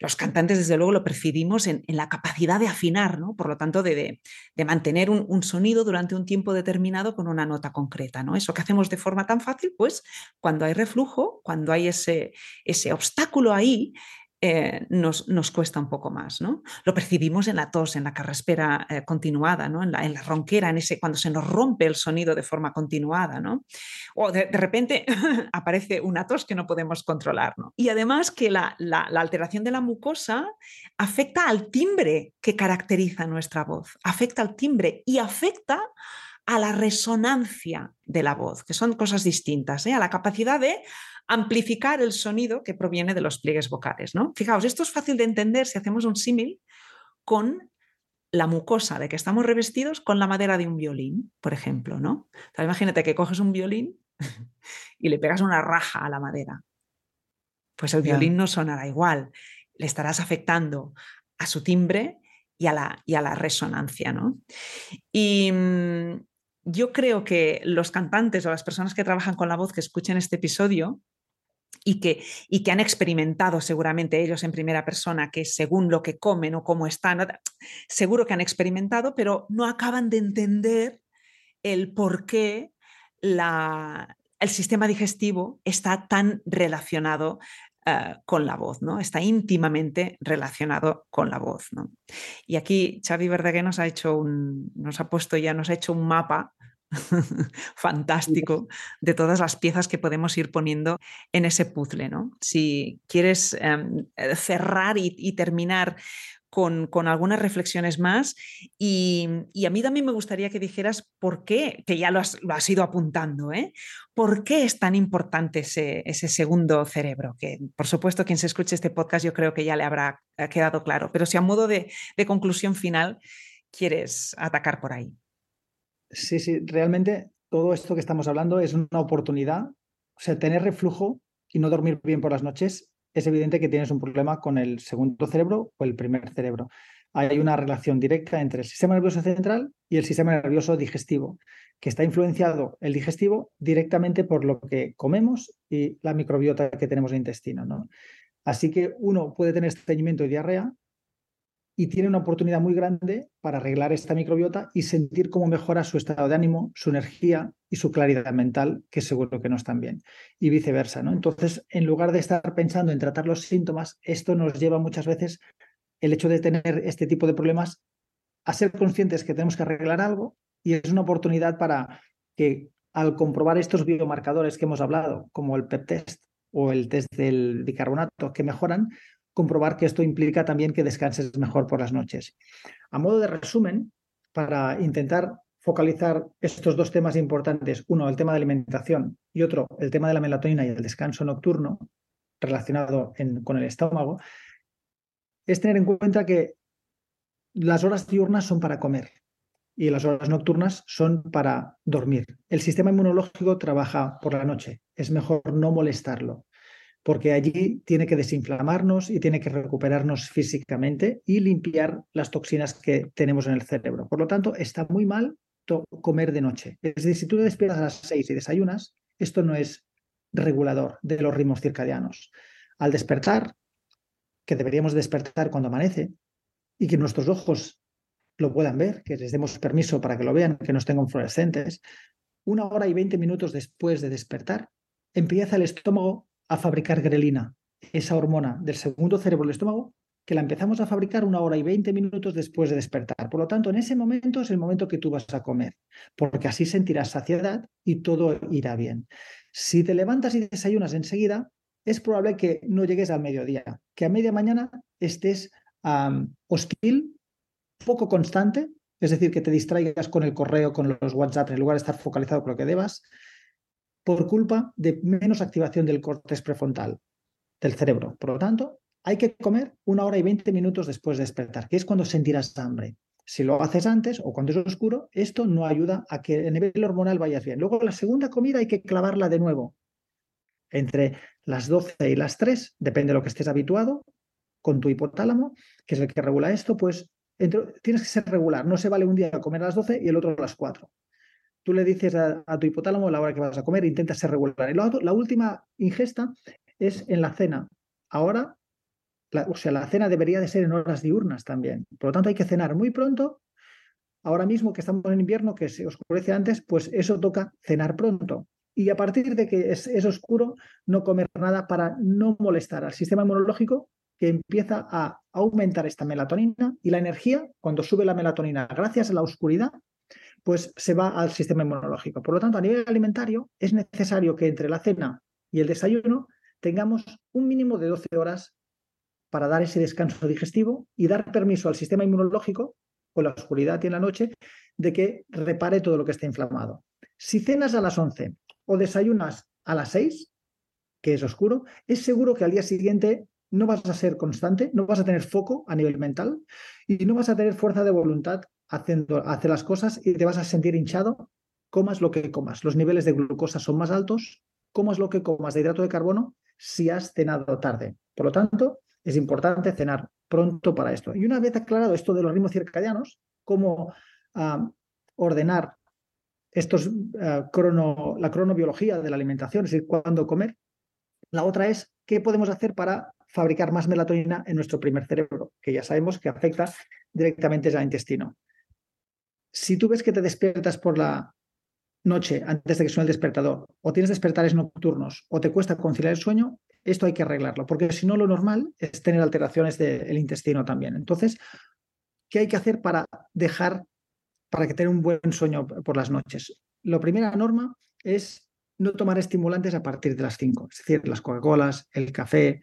S1: Los cantantes, desde luego, lo percibimos en, la capacidad de afinar, ¿no? Por lo tanto, de, mantener un, sonido durante un tiempo determinado con una nota concreta, ¿no? Eso que hacemos de forma tan fácil, pues cuando hay reflujo, cuando hay ese, ese obstáculo ahí, eh, nos, nos, cuesta un poco más. ¿no? Lo percibimos en la tos, en la carraspera eh, continuada, ¿no? en, la, ronquera, en ese, cuando se nos rompe el sonido de forma continuada. ¿no? O de, repente aparece una tos que no podemos controlar. ¿no? Y además que la, alteración de la mucosa afecta al timbre que caracteriza nuestra voz, afecta al timbre y afecta a la resonancia de la voz, que son cosas distintas, ¿eh? a la capacidad de amplificar el sonido que proviene de los pliegues vocales. ¿no? Fijaos, esto es fácil de entender si hacemos un símil con la mucosa de que estamos revestidos con la madera de un violín, por ejemplo. ¿no? imagínate que coges un violín y le pegas una raja a la madera. Pues el violín no sonará igual, le estarás afectando a su timbre y a la, y a la resonancia. ¿no? Y, mm, yo creo que los cantantes o las personas que trabajan con la voz que escuchen este episodio y que, y que han experimentado seguramente ellos en primera persona que según lo que comen o cómo están, seguro que han experimentado, pero no acaban de entender el por qué la, el sistema digestivo está tan relacionado eh, con la voz, ¿no? Está íntimamente relacionado con la voz, ¿no? Y aquí Xavi Verdaguer nos ha hecho un, nos ha puesto ya, nos ha hecho un mapa fantástico de todas las piezas que podemos ir poniendo en ese puzzle. ¿no? Si quieres em, eh, cerrar y, terminar con, algunas reflexiones más y, a mí también me gustaría que dijeras por qué, que ya lo has, ido apuntando, ¿eh? ¿por qué es tan importante ese, segundo cerebro? Que por supuesto quien se escuche este podcast yo creo que ya le habrá eh, quedado claro, pero si a modo de conclusión final quieres atacar por ahí.
S2: Sí, sí, realmente todo esto que estamos hablando es una oportunidad. O sea, tener reflujo y no dormir bien por las noches, es evidente que tienes un problema con el segundo cerebro o el primer cerebro. Hay una relación directa entre el sistema nervioso central y el sistema nervioso digestivo, que está influenciado el digestivo directamente por lo que comemos y la microbiota que tenemos en el intestino. ¿no? Así que uno puede tener estreñimiento y diarrea y tiene una oportunidad muy grande para arreglar esta microbiota y sentir cómo mejora su estado de ánimo, su energía y su claridad mental, que seguro que no están bien, y viceversa. ¿no? Entonces, en lugar de estar pensando en tratar los síntomas, esto nos lleva muchas veces, el hecho de tener este tipo de problemas, a ser conscientes que tenemos que arreglar algo y es una oportunidad para que al comprobar estos biomarcadores que hemos hablado, como el PEP test o el test del bicarbonato, que mejoran, comprobar que esto implica también que descanses mejor por las noches. A modo de resumen, para intentar focalizar estos dos temas importantes, uno el tema de alimentación y otro el tema de la melatonina y el descanso nocturno relacionado con el estómago, es tener en cuenta que las horas diurnas son para comer y las horas nocturnas son para dormir. El sistema inmunológico trabaja por la noche. Es mejor no molestarlo porque allí tiene que desinflamarnos y tiene que recuperarnos físicamente y limpiar las toxinas que tenemos en el cerebro. Por lo tanto, está muy mal comer de noche. Es decir, si tú te despiertas a las seis y desayunas, esto no es regulador de los ritmos circadianos. Al despertar, que deberíamos despertar cuando amanece y que nuestros ojos lo puedan ver, que les demos permiso para que lo vean, que no estén fluorescentes, una hora y veinte minutos después de despertar, empieza el estómago a fabricar grelina, esa hormona del segundo cerebro del estómago, que la empezamos a fabricar una hora y veinte minutos después de despertar. Por lo tanto, en ese momento es el momento que tú vas a comer, porque así sentirás saciedad y todo irá bien. Si te levantas y desayunas enseguida, es probable que no llegues al mediodía, que a media mañana estés hostil, poco constante, es decir, que te distraigas con el correo, con los WhatsApp, en lugar de estar focalizado con lo que debas, por culpa de menos activación del córtex prefrontal del cerebro. Por lo tanto, hay que comer una hora y veinte minutos después de despertar, que es cuando sentirás hambre. Si lo haces antes o cuando es oscuro, esto no ayuda a que el nivel hormonal vaya bien. Luego, la segunda comida hay que clavarla de nuevo. Entre las 12 y las 3, depende de lo que estés habituado, con tu hipotálamo, que es el que regula esto, pues tienes que ser regular. No se vale un día comer a las 12 y el otro a las 4. Tú le dices a, tu hipotálamo la hora que vas a comer, intenta ser regular. Y la última ingesta es en la cena. Ahora o sea, la cena debería de ser en horas diurnas también. Por lo tanto, hay que cenar muy pronto. Ahora mismo que estamos en invierno, que se oscurece antes, pues eso toca cenar pronto. Y a partir de que es, oscuro, no comer nada para no molestar al sistema inmunológico que empieza a aumentar esta melatonina y la energía, cuando sube la melatonina gracias a la oscuridad, pues se va al sistema inmunológico. Por lo tanto, a nivel alimentario, es necesario que entre la cena y el desayuno tengamos un mínimo de 12 horas para dar ese descanso digestivo y dar permiso al sistema inmunológico, con la oscuridad y en la noche, de que repare todo lo que está inflamado. Si cenas a las 11 o desayunas a las 6, que es oscuro, es seguro que al día siguiente no vas a ser constante, no vas a tener foco a nivel mental y no vas a tener fuerza de voluntad haciendo hacer las cosas y te vas a sentir hinchado, comas lo que comas. Los niveles de glucosa son más altos, comas lo que comas de hidrato de carbono si has cenado tarde. Por lo tanto, es importante cenar pronto para esto. Y una vez aclarado esto de los ritmos circadianos, cómo ordenar estos, ah, la cronobiología de la alimentación, es decir, cuándo comer, la otra es qué podemos hacer para fabricar más melatonina en nuestro primer cerebro, que ya sabemos que afecta directamente al intestino. Si tú ves que te despiertas por la noche antes de que suene el despertador, o tienes despertares nocturnos, o te cuesta conciliar el sueño, esto hay que arreglarlo, porque si no lo normal es tener alteraciones del intestino también. Entonces, ¿qué hay que hacer para dejar, para que tenga un buen sueño por las noches? La primera norma es no tomar estimulantes a partir de las 5, es decir, las Coca-Colas, el café,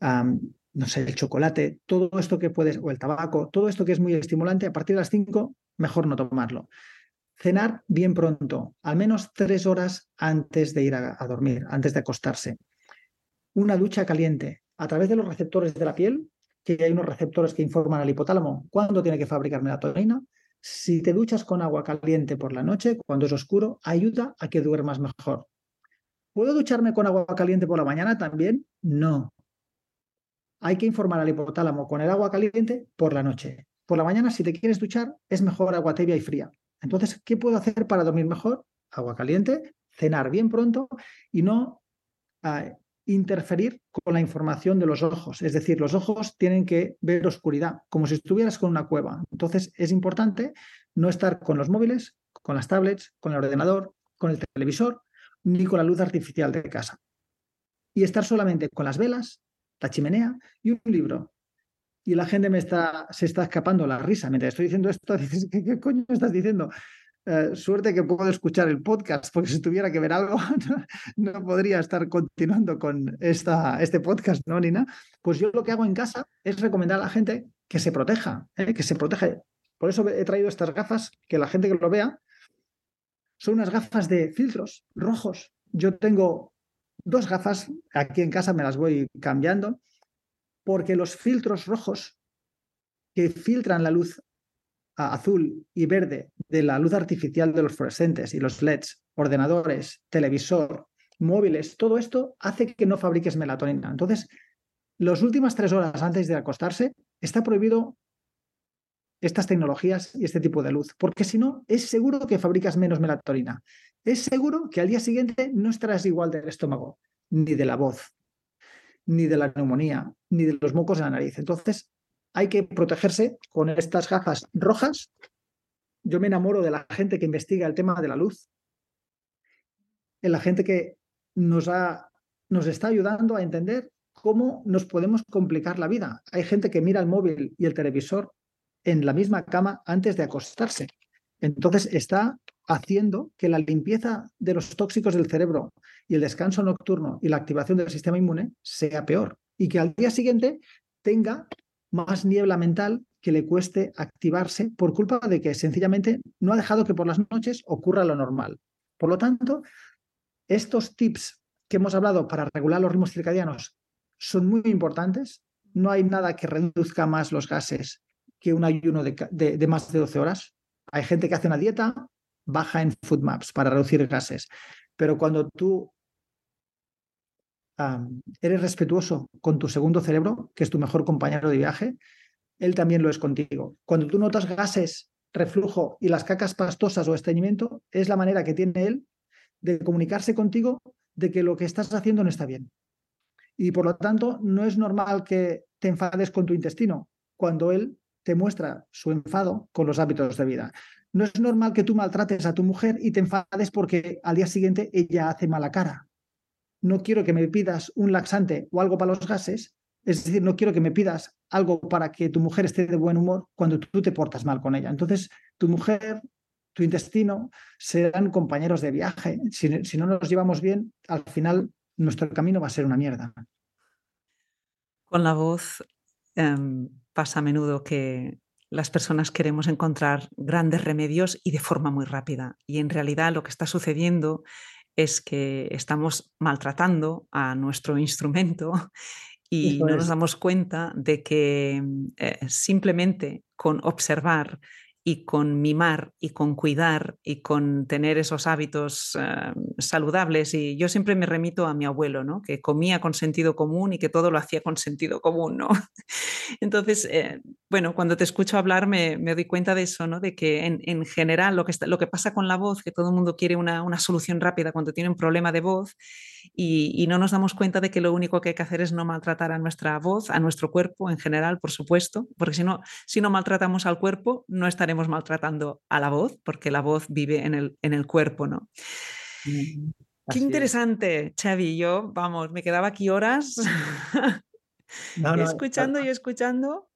S2: no sé, el chocolate, todo esto que puedes, o el tabaco, todo esto que es muy estimulante, a partir de las 5, mejor no tomarlo. Cenar bien pronto, al menos tres horas antes de ir a dormir, antes de acostarse una ducha caliente a través de los receptores de la piel, que hay unos receptores que informan al hipotálamo cuándo tiene que fabricar melatonina. Si te duchas con agua caliente por la noche, cuando es oscuro, ayuda a que duermas mejor. ¿Puedo ducharme con agua caliente por la mañana también? No. Hay que informar al hipotálamo con el agua caliente por la noche. Por la mañana, si te quieres duchar, es mejor agua tibia y fría. Entonces, ¿qué puedo hacer para dormir mejor? Agua caliente, cenar bien pronto y no ah, interferir con la información de los ojos. Es decir, los ojos tienen que ver oscuridad, como si estuvieras con una cueva. Entonces, es importante no estar con los móviles, con las tablets, con el ordenador, con el televisor, ni con la luz artificial de casa. Y estar solamente con las velas, la chimenea y un libro. Y la gente me está, se está escapando la risa mientras estoy diciendo esto. Dices, ¿qué, coño estás diciendo? Eh, suerte que puedo escuchar el podcast, porque si tuviera que ver algo, no, podría estar continuando con esta, este podcast, ¿no, Nina? Pues yo lo que hago en casa es recomendar a la gente que se proteja, ¿eh? que se proteja. Por eso he traído estas gafas, que la gente que lo vea, son unas gafas de filtros rojos. Yo tengo dos gafas, aquí en casa me las voy cambiando, porque los filtros rojos que filtran la luz azul y verde de la luz artificial de los fluorescentes y los LEDs, ordenadores, televisor, móviles, todo esto hace que no fabriques melatonina. Entonces, las últimas tres horas antes de acostarse está prohibido estas tecnologías y este tipo de luz, porque si no, es seguro que fabricas menos melatonina. Es seguro que al día siguiente no estarás igual del estómago, ni de la voz, ni de la neumonía, ni de los mocos en la nariz. Entonces, hay que protegerse con estas gafas rojas. Yo me enamoro de la gente que investiga el tema de la luz, en la gente que nos, ha, nos está ayudando a entender cómo nos podemos complicar la vida. Hay gente que mira el móvil y el televisor en la misma cama antes de acostarse. Entonces está haciendo que la limpieza de los tóxicos del cerebro y el descanso nocturno y la activación del sistema inmune sea peor y que al día siguiente tenga más niebla mental que le cueste activarse por culpa de que sencillamente no ha dejado que por las noches ocurra lo normal. Por lo tanto, estos tips que hemos hablado para regular los ritmos circadianos son muy importantes. No hay nada que reduzca más los gases que un ayuno de, más de 12 horas. Hay gente que hace una dieta baja en food maps para reducir gases, pero cuando tú eres respetuoso con tu segundo cerebro, que es tu mejor compañero de viaje, él también lo es contigo. Cuando tú notas gases, reflujo y las cacas pastosas o estreñimiento, es la manera que tiene él de comunicarse contigo de que lo que estás haciendo no está bien. Y por lo tanto, no es normal que te enfades con tu intestino cuando él te muestra su enfado con los hábitos de vida. No es normal que tú maltrates a tu mujer y te enfades porque al día siguiente ella hace mala cara. No quiero que me pidas un laxante o algo para los gases, es decir, no quiero que me pidas algo para que tu mujer esté de buen humor cuando tú te portas mal con ella. Entonces, tu mujer, tu intestino serán compañeros de viaje. Si, no nos llevamos bien, al final nuestro camino va a ser una mierda.
S1: Con la voz em, pasa a menudo que las personas queremos encontrar grandes remedios y de forma muy rápida. Y en realidad lo que está sucediendo es que estamos maltratando a nuestro instrumento y no nos damos cuenta de que eh, simplemente con observar y con mimar y con cuidar y con tener esos hábitos eh, saludables. Y yo siempre me remito a mi abuelo, ¿no? que comía con sentido común y que todo lo hacía con sentido común. ¿no? Entonces, eh, bueno, cuando te escucho hablar me, doy cuenta de eso, ¿no? de que en, general lo que, está, lo que pasa con la voz, que todo el mundo quiere una, una solución rápida cuando tiene un problema de voz y, no nos damos cuenta de que lo único que hay que hacer es no maltratar a nuestra voz, a nuestro cuerpo en general, por supuesto, porque si no, si no maltratamos al cuerpo, no estaremos maltratando a la voz, porque la voz vive en el, en el cuerpo, ¿no? Qué interesante, Xavi. Yo, vamos, me quedaba aquí horas escuchando y escuchando.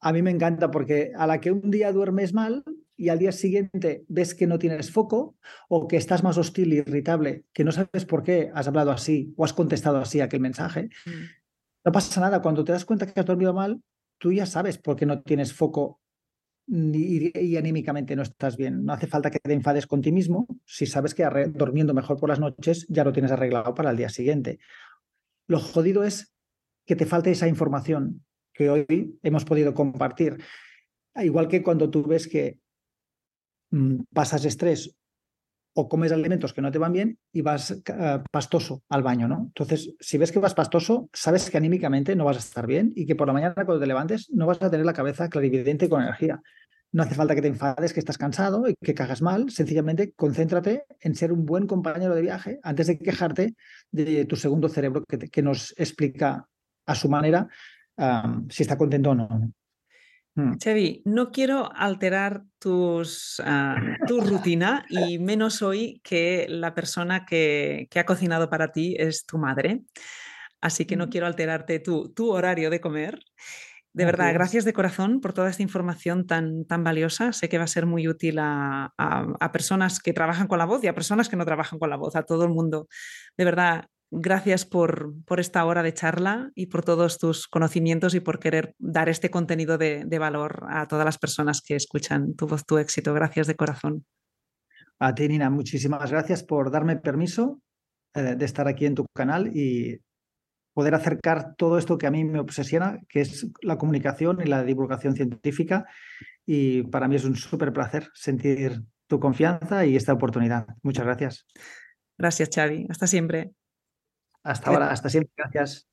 S2: A mí me encanta porque a la que un día duermes mal, y al día siguiente ves que no tienes foco o que estás más hostil, irritable, que no sabes por qué has hablado así o has contestado así aquel mensaje, mm. no pasa nada. Cuando te das cuenta que has dormido mal, tú ya sabes por qué no tienes foco y, y, anímicamente no estás bien. No hace falta que te enfades con ti mismo si sabes que durmiendo mejor por las noches ya lo tienes arreglado para el día siguiente. Lo jodido es que te falte esa información que hoy hemos podido compartir. Igual que cuando tú ves que pasas estrés o comes alimentos que no te van bien y vas eh, pastoso al baño, ¿no? Entonces, si ves que vas pastoso, sabes que anímicamente no vas a estar bien y que por la mañana cuando te levantes no vas a tener la cabeza clarividente con energía. No hace falta que te enfades, que estás cansado y que cagas mal. Sencillamente concéntrate en ser un buen compañero de viaje antes de quejarte de tu segundo cerebro que, nos explica a su manera si está contento o no.
S1: Mm. Chevy, no quiero alterar tus, ah, tu rutina y menos hoy que la persona que, ha cocinado para ti es tu madre. Así que no quiero alterarte tu, tu horario de comer. De verdad, gracias de corazón por toda esta información tan, tan valiosa. Sé que va a ser muy útil a, a, personas que trabajan con la voz y a personas que no trabajan con la voz, a todo el mundo. De verdad, Gracias por, por, esta hora de charla y por todos tus conocimientos y por querer dar este contenido de, valor a todas las personas que escuchan tu voz, tu éxito. Gracias de corazón.
S2: A ti, Nina, muchísimas gracias por darme permiso eh, de estar aquí en tu canal y poder acercar todo esto que a mí me obsesiona, que es la comunicación y la divulgación científica. Y para mí es un súper placer sentir tu confianza y esta oportunidad. Muchas gracias.
S1: Gracias, Xavi. Hasta siempre.
S2: Hasta ahora, hasta siempre. Gracias.